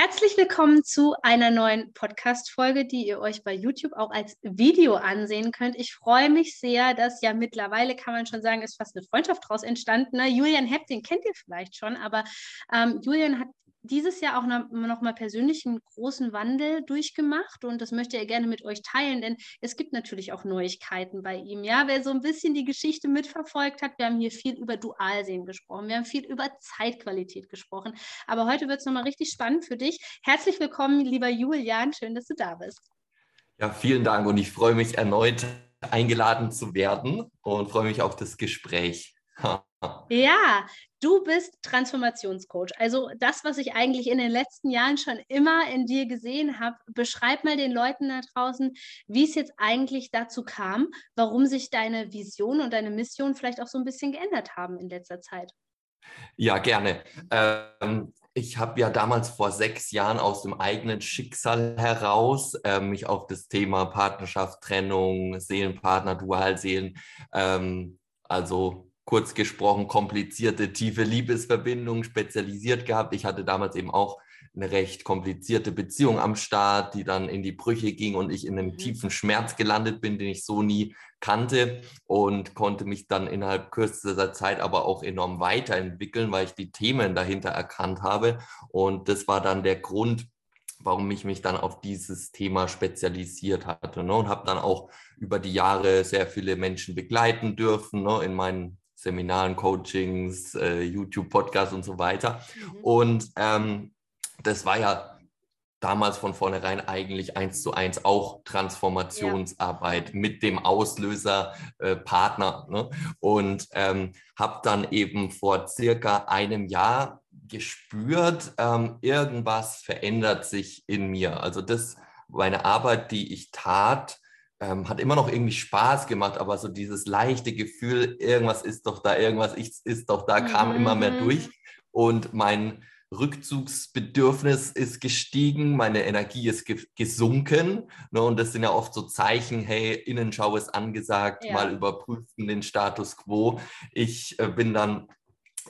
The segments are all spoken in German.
Herzlich willkommen zu einer neuen Podcast-Folge, die ihr euch bei YouTube auch als Video ansehen könnt. Ich freue mich sehr, dass ja mittlerweile, kann man schon sagen, ist fast eine Freundschaft daraus entstanden. Julian Hepp, den kennt ihr vielleicht schon, aber ähm, Julian hat dieses Jahr auch noch, noch mal persönlich einen großen Wandel durchgemacht und das möchte er gerne mit euch teilen, denn es gibt natürlich auch Neuigkeiten bei ihm. Ja, wer so ein bisschen die Geschichte mitverfolgt hat, wir haben hier viel über Dualsehen gesprochen, wir haben viel über Zeitqualität gesprochen, aber heute wird es nochmal richtig spannend für dich. Herzlich willkommen, lieber Julian, schön, dass du da bist. Ja, vielen Dank und ich freue mich erneut eingeladen zu werden und freue mich auf das Gespräch. Ja, du bist Transformationscoach. Also das, was ich eigentlich in den letzten Jahren schon immer in dir gesehen habe. Beschreib mal den Leuten da draußen, wie es jetzt eigentlich dazu kam, warum sich deine Vision und deine Mission vielleicht auch so ein bisschen geändert haben in letzter Zeit. Ja, gerne. Ähm, ich habe ja damals vor sechs Jahren aus dem eigenen Schicksal heraus äh, mich auf das Thema Partnerschaft, Trennung, Seelenpartner, Dualseelen, ähm, also kurz gesprochen komplizierte, tiefe Liebesverbindungen spezialisiert gehabt. Ich hatte damals eben auch eine recht komplizierte Beziehung am Start, die dann in die Brüche ging und ich in einem mhm. tiefen Schmerz gelandet bin, den ich so nie kannte und konnte mich dann innerhalb kürzester Zeit aber auch enorm weiterentwickeln, weil ich die Themen dahinter erkannt habe. Und das war dann der Grund, warum ich mich dann auf dieses Thema spezialisiert hatte ne? und habe dann auch über die Jahre sehr viele Menschen begleiten dürfen ne? in meinen Seminaren, Coachings, äh, YouTube-Podcasts und so weiter. Mhm. Und ähm, das war ja damals von vornherein eigentlich eins zu eins auch Transformationsarbeit ja. mit dem Auslöser äh, Partner. Ne? Und ähm, habe dann eben vor circa einem Jahr gespürt, ähm, irgendwas verändert sich in mir. Also das, meine Arbeit, die ich tat, ähm, hat immer noch irgendwie Spaß gemacht, aber so dieses leichte Gefühl, irgendwas ist doch da, irgendwas ist doch da, kam mhm. immer mehr mhm. durch. Und mein Rückzugsbedürfnis ist gestiegen, meine Energie ist ge gesunken. Ne? Und das sind ja oft so Zeichen, hey, Innenschau ist angesagt, ja. mal überprüfen den Status quo. Ich äh, bin dann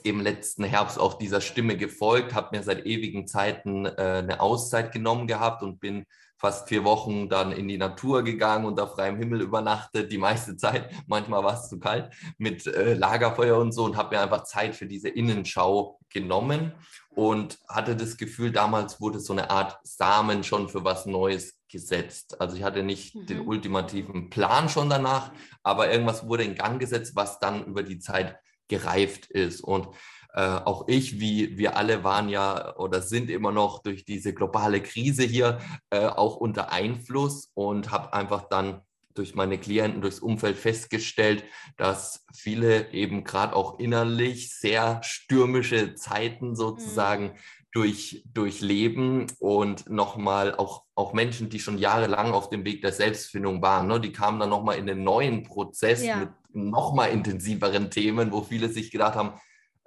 im letzten Herbst auch dieser Stimme gefolgt, habe mir seit ewigen Zeiten äh, eine Auszeit genommen gehabt und bin fast vier Wochen dann in die Natur gegangen, unter freiem Himmel übernachtet, die meiste Zeit. Manchmal war es zu kalt mit äh, Lagerfeuer und so und habe mir einfach Zeit für diese Innenschau genommen und hatte das Gefühl, damals wurde so eine Art Samen schon für was Neues gesetzt. Also ich hatte nicht mhm. den ultimativen Plan schon danach, aber irgendwas wurde in Gang gesetzt, was dann über die Zeit gereift ist. Und äh, auch ich, wie wir alle waren ja oder sind immer noch durch diese globale Krise hier äh, auch unter Einfluss und habe einfach dann durch meine Klienten, durchs Umfeld festgestellt, dass viele eben gerade auch innerlich sehr stürmische Zeiten sozusagen mhm. durch, durchleben und nochmal auch, auch Menschen, die schon jahrelang auf dem Weg der Selbstfindung waren, ne, die kamen dann nochmal in den neuen Prozess ja. mit nochmal intensiveren Themen, wo viele sich gedacht haben,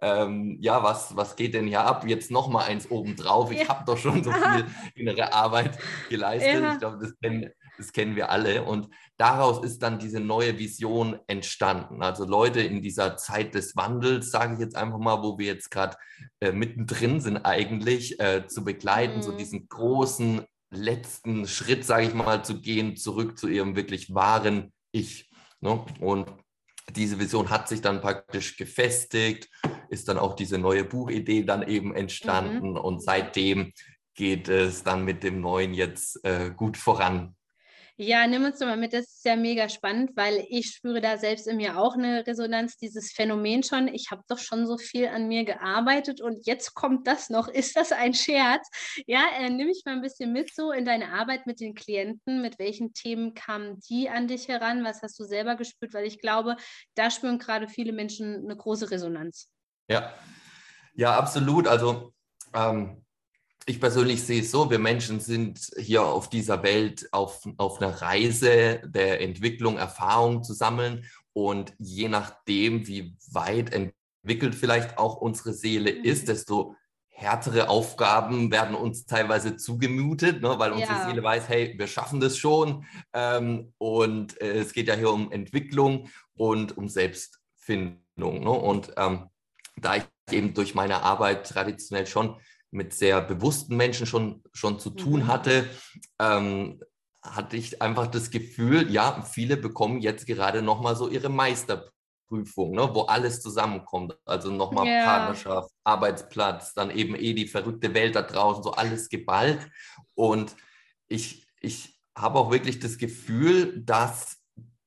ähm, ja, was, was geht denn hier ab? Jetzt noch mal eins obendrauf. Ich ja. habe doch schon so viel innere Arbeit geleistet. Ja. Ich glaube, das kennen, das kennen wir alle. Und daraus ist dann diese neue Vision entstanden. Also Leute in dieser Zeit des Wandels, sage ich jetzt einfach mal, wo wir jetzt gerade äh, mittendrin sind eigentlich, äh, zu begleiten, mhm. so diesen großen letzten Schritt, sage ich mal, zu gehen, zurück zu ihrem wirklich wahren Ich. Ne? Und diese Vision hat sich dann praktisch gefestigt ist dann auch diese neue Buchidee dann eben entstanden mhm. und seitdem geht es dann mit dem neuen jetzt äh, gut voran. Ja, nimm uns doch mal mit, das ist ja mega spannend, weil ich spüre da selbst in mir auch eine Resonanz, dieses Phänomen schon. Ich habe doch schon so viel an mir gearbeitet und jetzt kommt das noch. Ist das ein Scherz? Ja, äh, nimm mich mal ein bisschen mit so in deine Arbeit mit den Klienten. Mit welchen Themen kamen die an dich heran? Was hast du selber gespürt? Weil ich glaube, da spüren gerade viele Menschen eine große Resonanz. Ja, ja, absolut. Also Ähm, ich persönlich sehe es so, wir Menschen sind hier auf dieser Welt auf, auf einer Reise der Entwicklung, Erfahrung zu sammeln. Und je nachdem, wie weit entwickelt vielleicht auch unsere Seele mhm. ist, desto härtere Aufgaben werden uns teilweise zugemutet, ne, weil unsere ja. Seele weiß, hey, wir schaffen das schon. Ähm, und äh, es geht ja hier um Entwicklung und um Selbstfindung. Ne? Und ähm, da ich eben durch meine Arbeit traditionell schon mit sehr bewussten Menschen schon, schon zu tun mhm. hatte, ähm, hatte ich einfach das Gefühl, ja, viele bekommen jetzt gerade nochmal so ihre Meisterprüfung, ne, wo alles zusammenkommt. Also nochmal yeah. Partnerschaft, Arbeitsplatz, dann eben eh die verrückte Welt da draußen, so alles geballt. Und ich, ich habe auch wirklich das Gefühl, dass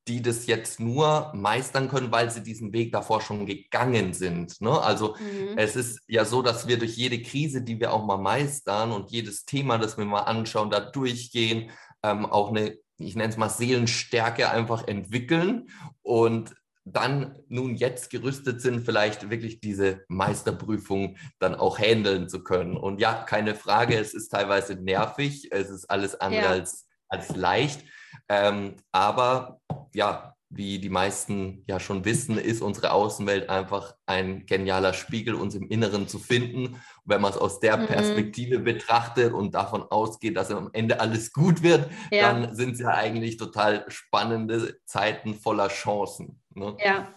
die das jetzt nur meistern können, weil sie diesen Weg davor schon gegangen sind. Ne? Also mhm. es ist ja so, dass wir durch jede Krise, die wir auch mal meistern und jedes Thema, das wir mal anschauen, da durchgehen, ähm, auch eine, ich nenne es mal Seelenstärke einfach entwickeln und dann nun jetzt gerüstet sind, vielleicht wirklich diese Meisterprüfung dann auch handeln zu können. Und ja, keine Frage, es ist teilweise nervig, es ist alles andere ja. als, als leicht. Ähm, aber ja, wie die meisten ja schon wissen, ist unsere Außenwelt einfach ein genialer Spiegel, uns im Inneren zu finden. Und wenn man es aus der mhm. Perspektive betrachtet und davon ausgeht, dass am Ende alles gut wird, ja. dann sind es ja eigentlich total spannende Zeiten voller Chancen. Ne? Ja,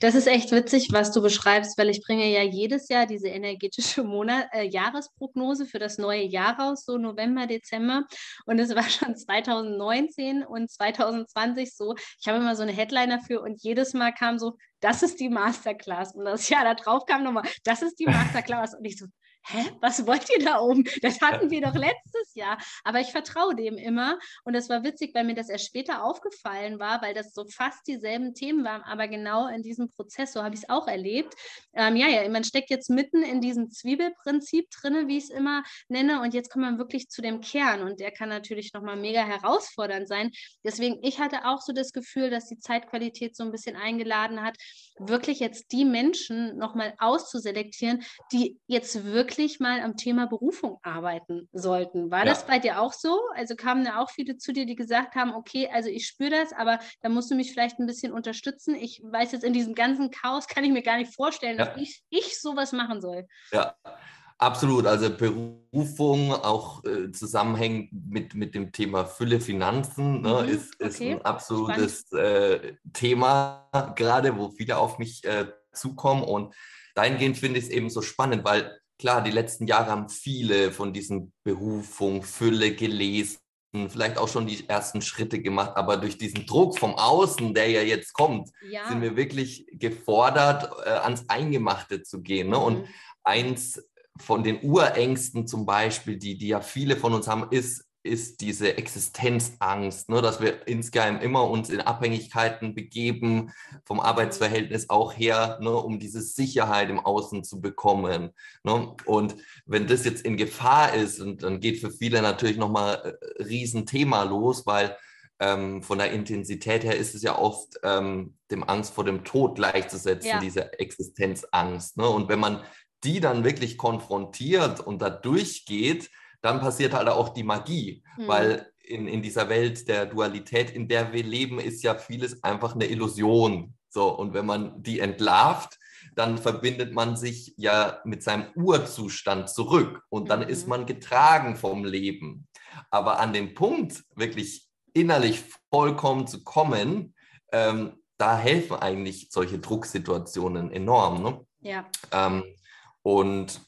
das ist echt witzig, was du beschreibst, weil ich bringe ja jedes Jahr diese energetische Monat, äh, Jahresprognose für das neue Jahr raus, so November, Dezember. Und es war schon 2019 und 2020 so. Ich habe immer so eine Headline dafür und jedes Mal kam so, das ist die Masterclass. Und das Jahr da drauf kam nochmal, das ist die Masterclass. Und ich so, hä, was wollt ihr da oben? Das hatten wir doch letztes Jahr. Aber ich vertraue dem immer. Und das war witzig, weil mir das erst später aufgefallen war, weil das so fast dieselben Themen waren. Aber genau in diesem Prozess, so habe ich es auch erlebt. Ähm, ja, ja, man steckt jetzt mitten in diesem Zwiebelprinzip drin, wie ich es immer nenne. Und jetzt kommt man wirklich zu dem Kern. Und der kann natürlich nochmal mega herausfordernd sein. Deswegen, ich hatte auch so das Gefühl, dass die Zeitqualität so ein bisschen eingeladen hat, wirklich jetzt die Menschen nochmal auszuselektieren, die jetzt wirklich wirklich mal am Thema Berufung arbeiten sollten. War ja. das bei dir auch so? Also kamen da auch viele zu dir, die gesagt haben, okay, also ich spüre das, aber da musst du mich vielleicht ein bisschen unterstützen. Ich weiß jetzt in diesem ganzen Chaos, kann ich mir gar nicht vorstellen, ja. dass ich, ich sowas machen soll. Ja. Absolut, also Berufung auch äh, zusammenhängend mit, mit dem Thema Fülle Finanzen ne, mhm, ist, ist okay. ein absolutes äh, Thema, gerade wo viele auf mich äh, zukommen. Und dahingehend finde ich es eben so spannend, weil klar, die letzten Jahre haben viele von diesen Berufung, Fülle gelesen, vielleicht auch schon die ersten Schritte gemacht, aber durch diesen Druck vom Außen, der ja jetzt kommt, ja. sind wir wirklich gefordert, äh, ans Eingemachte zu gehen. Ne? Mhm. Und eins von den Urängsten zum Beispiel, die, die ja viele von uns haben, ist ist diese Existenzangst, ne, dass wir insgeheim immer uns in Abhängigkeiten begeben, vom Arbeitsverhältnis auch her, ne, um diese Sicherheit im Außen zu bekommen. Ne? Und wenn das jetzt in Gefahr ist, und dann geht für viele natürlich nochmal ein äh, Riesenthema los, weil ähm, von der Intensität her ist es ja oft ähm, dem Angst vor dem Tod gleichzusetzen, ja. diese Existenzangst. Ne? Und wenn man die dann wirklich konfrontiert und da durchgeht, dann passiert halt auch die Magie, mhm. weil in, in dieser Welt der Dualität, in der wir leben, ist ja vieles einfach eine Illusion. So, und wenn man die entlarvt, dann verbindet man sich ja mit seinem Urzustand zurück und dann mhm. ist man getragen vom Leben. Aber an dem Punkt, wirklich innerlich vollkommen zu kommen, ähm, da helfen eigentlich solche Drucksituationen enorm. Ne? Ja. Ähm, und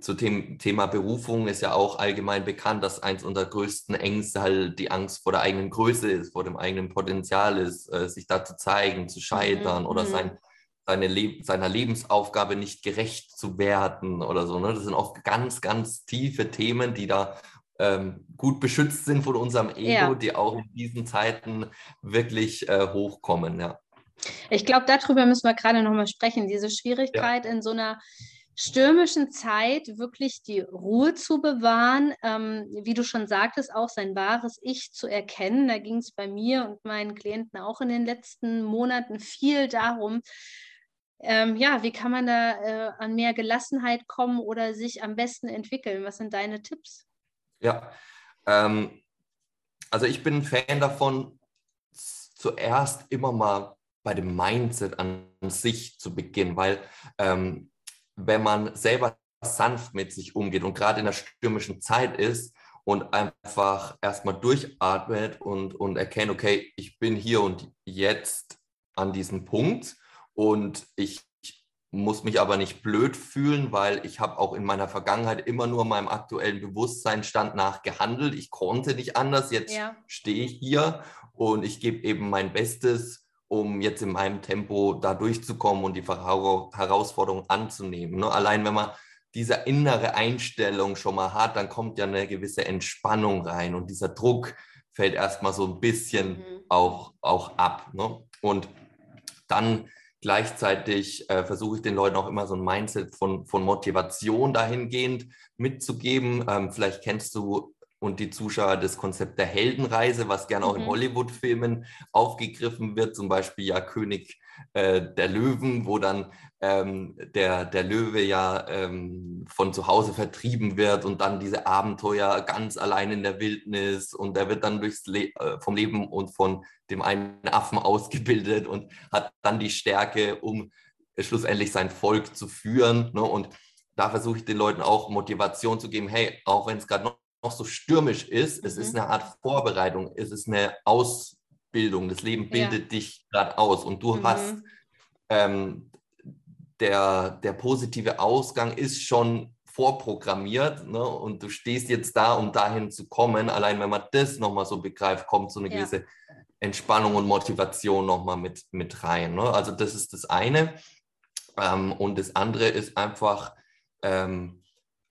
zu dem Thema Berufung ist ja auch allgemein bekannt, dass eins unserer größten Ängste halt die Angst vor der eigenen Größe ist, vor dem eigenen Potenzial ist, äh, sich da zu zeigen, zu scheitern mhm. oder mhm. sein, seine Le seiner Lebensaufgabe nicht gerecht zu werden oder so. Ne? Das sind oft ganz, ganz tiefe Themen, die da ähm, gut beschützt sind von unserem Ego, ja. die auch in diesen Zeiten wirklich äh, hochkommen. Ja. Ich glaube, darüber müssen wir gerade nochmal sprechen. Diese Schwierigkeit ja. in so einer stürmischen Zeit wirklich die Ruhe zu bewahren, ähm, wie du schon sagtest, auch sein wahres Ich zu erkennen. Da ging es bei mir und meinen Klienten auch in den letzten Monaten viel darum, ähm, ja, wie kann man da äh, an mehr Gelassenheit kommen oder sich am besten entwickeln? Was sind deine Tipps? Ja, ähm, also ich bin ein Fan davon, zuerst immer mal bei dem Mindset an sich zu beginnen, weil ähm, wenn man selber sanft mit sich umgeht und gerade in der stürmischen Zeit ist und einfach erstmal durchatmet und, und erkennt, okay, ich bin hier und jetzt an diesem Punkt und ich muss mich aber nicht blöd fühlen, weil ich habe auch in meiner Vergangenheit immer nur meinem aktuellen Bewusstseinsstand nach gehandelt. Ich konnte nicht anders. Jetzt ja. stehe ich hier und ich gebe eben mein Bestes, um jetzt in meinem Tempo da durchzukommen und die Herausforderung anzunehmen. Ne? Allein wenn man diese innere Einstellung schon mal hat, dann kommt ja eine gewisse Entspannung rein und dieser Druck fällt erstmal so ein bisschen mhm. auch, auch ab. Ne? Und dann gleichzeitig äh, versuche ich den Leuten auch immer so ein Mindset von, von Motivation dahingehend mitzugeben. Ähm, vielleicht kennst du und die Zuschauer das Konzept der Heldenreise, was gerne auch mhm. in Hollywood-Filmen aufgegriffen wird, zum Beispiel ja König äh, der Löwen, wo dann ähm, der, der Löwe ja ähm, von zu Hause vertrieben wird und dann diese Abenteuer ganz allein in der Wildnis und er wird dann durchs Le äh, vom Leben und von dem einen Affen ausgebildet und hat dann die Stärke, um schlussendlich sein Volk zu führen. Ne? Und da versuche ich den Leuten auch Motivation zu geben, hey, auch wenn es gerade noch so stürmisch ist, mhm. es ist mhm. eine Art Vorbereitung, es ist eine Ausbildung. Das Leben bildet ja. dich gerade aus und du mhm. hast ähm, der, der positive Ausgang ist schon vorprogrammiert ne? und du stehst jetzt da, um dahin zu kommen. Allein wenn man das nochmal so begreift, kommt so eine ja. gewisse Entspannung und Motivation nochmal mit, mit rein. Ne? Also das ist das eine. Ähm, und das andere ist einfach, ähm,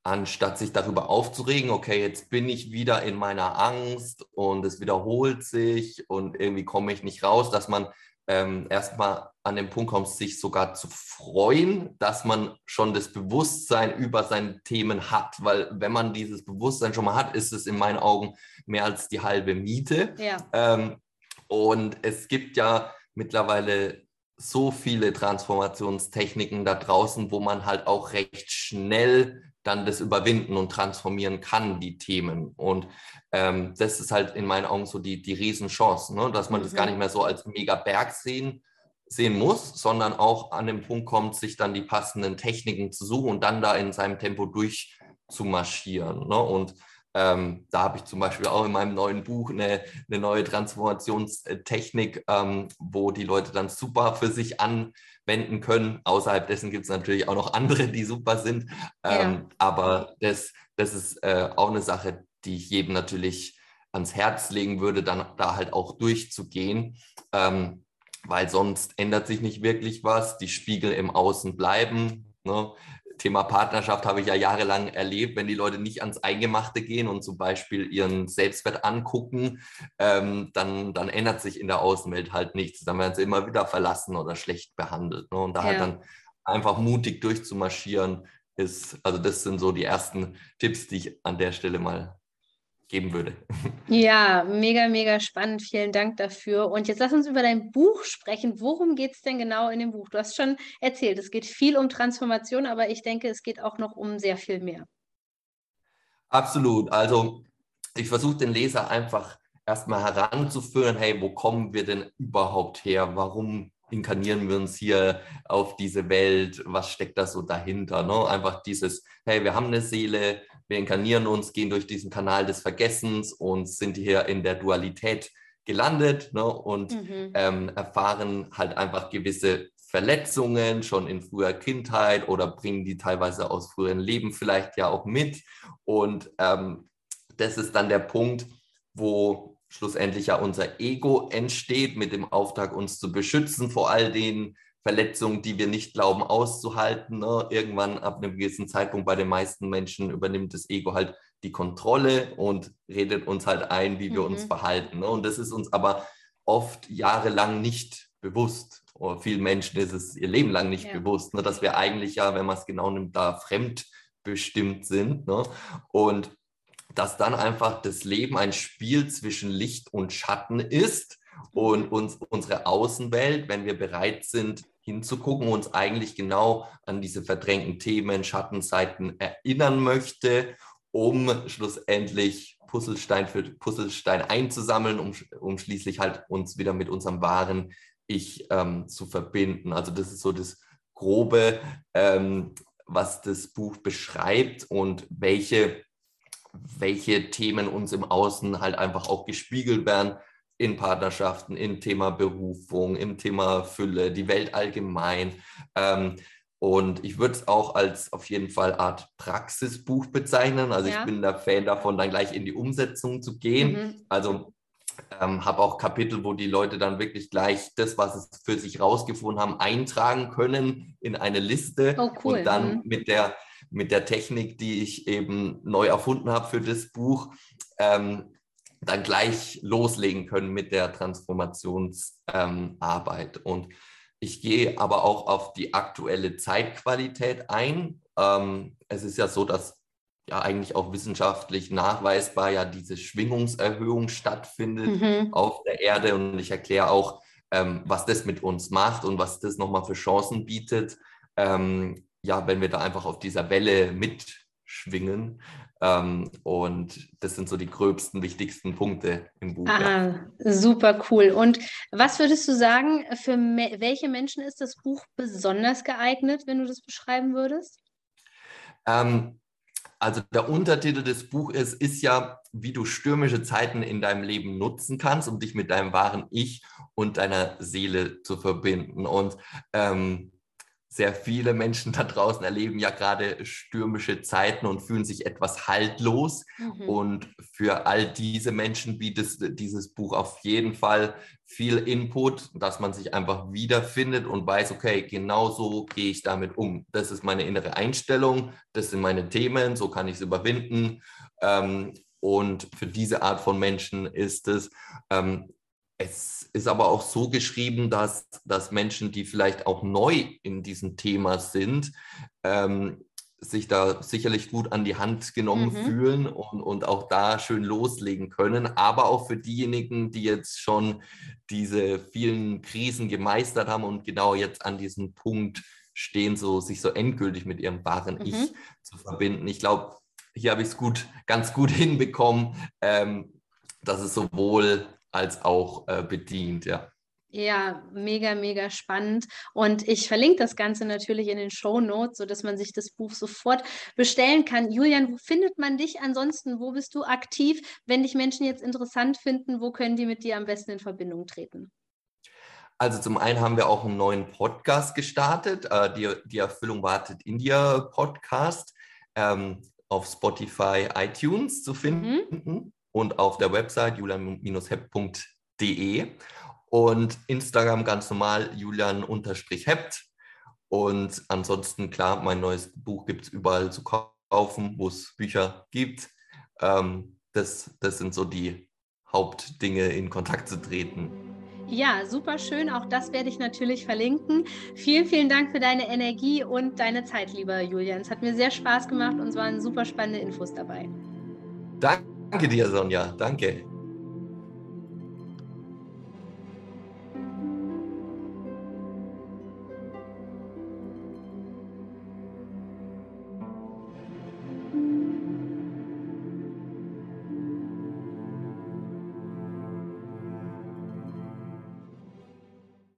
anstatt sich darüber aufzuregen, okay, jetzt bin ich wieder in meiner Angst und es wiederholt sich und irgendwie komme ich nicht raus, dass man ähm, erstmal an den Punkt kommt, sich sogar zu freuen, dass man schon das Bewusstsein über seine Themen hat. Weil wenn man dieses Bewusstsein schon mal hat, ist es in meinen Augen mehr als die halbe Miete. Ja. Ähm, und es gibt ja mittlerweile so viele Transformationstechniken da draußen, wo man halt auch recht schnell dann das überwinden und transformieren kann, die Themen. Und ähm, das ist halt in meinen Augen so die, die Riesenchance, ne? dass man mhm. das gar nicht mehr so als mega Berg sehen, sehen muss, sondern auch an den Punkt kommt, sich dann die passenden Techniken zu suchen und dann da in seinem Tempo durchzumarschieren. Ne? Und ähm, da habe ich zum Beispiel auch in meinem neuen Buch eine, eine neue Transformationstechnik, ähm, wo die Leute dann super für sich an wenden können. Außerhalb dessen gibt es natürlich auch noch andere, die super sind. Ähm, ja. Aber das, das ist äh, auch eine Sache, die ich jedem natürlich ans Herz legen würde, dann da halt auch durchzugehen. Ähm, weil sonst ändert sich nicht wirklich was. Die Spiegel im Außen bleiben. Ne? Thema Partnerschaft habe ich ja jahrelang erlebt, wenn die Leute nicht ans Eingemachte gehen und zum Beispiel ihren Selbstwert angucken, ähm, dann, dann ändert sich in der Außenwelt halt nichts. Dann werden sie immer wieder verlassen oder schlecht behandelt. Ne? Und da halt ja. halt dann einfach mutig durchzumarschieren, ist, also das sind so die ersten Tipps, die ich an der Stelle mal geben würde. Ja, mega, mega spannend. Vielen Dank dafür. Und jetzt lass uns über dein Buch sprechen. Worum geht es denn genau in dem Buch? Du hast schon erzählt, es geht viel um Transformation, aber ich denke, es geht auch noch um sehr viel mehr. Absolut. Also ich versuche den Leser einfach erstmal heranzuführen, hey, wo kommen wir denn überhaupt her? Warum inkarnieren wir uns hier auf diese Welt? Was steckt da so dahinter? Ne? Einfach dieses, hey, wir haben eine Seele, wir inkarnieren uns, gehen durch diesen Kanal des Vergessens und sind hier in der Dualität gelandet ne, und mhm. ähm, erfahren halt einfach gewisse Verletzungen schon in früher Kindheit oder bringen die teilweise aus früheren Leben vielleicht ja auch mit. Und ähm, das ist dann der Punkt, wo schlussendlich ja unser Ego entsteht mit dem Auftrag, uns zu beschützen vor all den Verletzungen, die wir nicht glauben auszuhalten. Ne? Irgendwann ab einem gewissen Zeitpunkt bei den meisten Menschen übernimmt das Ego halt die Kontrolle und redet uns halt ein, wie wir mhm. uns verhalten. Ne? Und das ist uns aber oft jahrelang nicht bewusst. Oder vielen Menschen ist es ihr Leben lang nicht ja. bewusst, ne? dass wir eigentlich ja, wenn man es genau nimmt, da fremdbestimmt sind. Ne? Und dass dann einfach das Leben ein Spiel zwischen Licht und Schatten ist und uns unsere Außenwelt, wenn wir bereit sind, hinzugucken, uns eigentlich genau an diese verdrängten Themen, Schattenseiten erinnern möchte, um schlussendlich Puzzlestein für Puzzlestein einzusammeln, um, um schließlich halt uns wieder mit unserem wahren Ich ähm, zu verbinden. Also das ist so das Grobe, ähm, was das Buch beschreibt und welche, welche Themen uns im Außen halt einfach auch gespiegelt werden in Partnerschaften, im Thema Berufung, im Thema Fülle, die Welt allgemein. Ähm, und ich würde es auch als auf jeden Fall Art Praxisbuch bezeichnen. Also ja. ich bin der Fan davon, dann gleich in die Umsetzung zu gehen. Mhm. Also ähm, habe auch Kapitel, wo die Leute dann wirklich gleich das, was sie für sich rausgefunden haben, eintragen können in eine Liste oh, cool. und dann mhm. mit der mit der Technik, die ich eben neu erfunden habe für das Buch, ähm, dann gleich loslegen können mit der Transformationsarbeit. Ähm, und ich gehe aber auch auf die aktuelle Zeitqualität ein. Ähm, es ist ja so, dass ja eigentlich auch wissenschaftlich nachweisbar ja diese Schwingungserhöhung stattfindet mhm. auf der Erde. Und ich erkläre auch, ähm, was das mit uns macht und was das nochmal für Chancen bietet. Ähm, ja, wenn wir da einfach auf dieser Welle mitschwingen. Ähm, und das sind so die gröbsten, wichtigsten Punkte im Buch. Ah, ja. super cool. Und was würdest du sagen, für me welche Menschen ist das Buch besonders geeignet, wenn du das beschreiben würdest? Ähm, also der Untertitel des Buches ist ja, wie du stürmische Zeiten in deinem Leben nutzen kannst, um dich mit deinem wahren Ich und deiner Seele zu verbinden. Und ähm, sehr viele Menschen da draußen erleben ja gerade stürmische Zeiten und fühlen sich etwas haltlos. Mhm. Und für all diese Menschen bietet dieses Buch auf jeden Fall viel Input, dass man sich einfach wiederfindet und weiß, okay, genau so gehe ich damit um. Das ist meine innere Einstellung, das sind meine Themen, so kann ich es überwinden. Ähm, und für diese Art von Menschen ist es ähm, es ist aber auch so geschrieben, dass, dass Menschen, die vielleicht auch neu in diesem Thema sind, ähm, sich da sicherlich gut an die Hand genommen mhm. fühlen und, und auch da schön loslegen können. Aber auch für diejenigen, die jetzt schon diese vielen Krisen gemeistert haben und genau jetzt an diesem Punkt stehen, so sich so endgültig mit ihrem wahren mhm. Ich zu verbinden. Ich glaube, hier habe ich es gut, ganz gut hinbekommen, ähm, dass es sowohl als auch äh, bedient, ja. Ja, mega, mega spannend. Und ich verlinke das Ganze natürlich in den Show Notes, sodass man sich das Buch sofort bestellen kann. Julian, wo findet man dich ansonsten? Wo bist du aktiv? Wenn dich Menschen jetzt interessant finden, wo können die mit dir am besten in Verbindung treten? Also zum einen haben wir auch einen neuen Podcast gestartet, äh, die, die Erfüllung wartet in dir Podcast, ähm, auf Spotify, iTunes zu finden. Mhm und auf der Website julian-hept.de und Instagram ganz normal julian-hept. Und ansonsten, klar, mein neues Buch gibt es überall zu kaufen, wo es Bücher gibt. Ähm, das, das sind so die Hauptdinge, in Kontakt zu treten. Ja, super schön. Auch das werde ich natürlich verlinken. Vielen, vielen Dank für deine Energie und deine Zeit, lieber Julian. Es hat mir sehr Spaß gemacht und es waren super spannende Infos dabei. Danke. Danke dir, Sonja. Danke.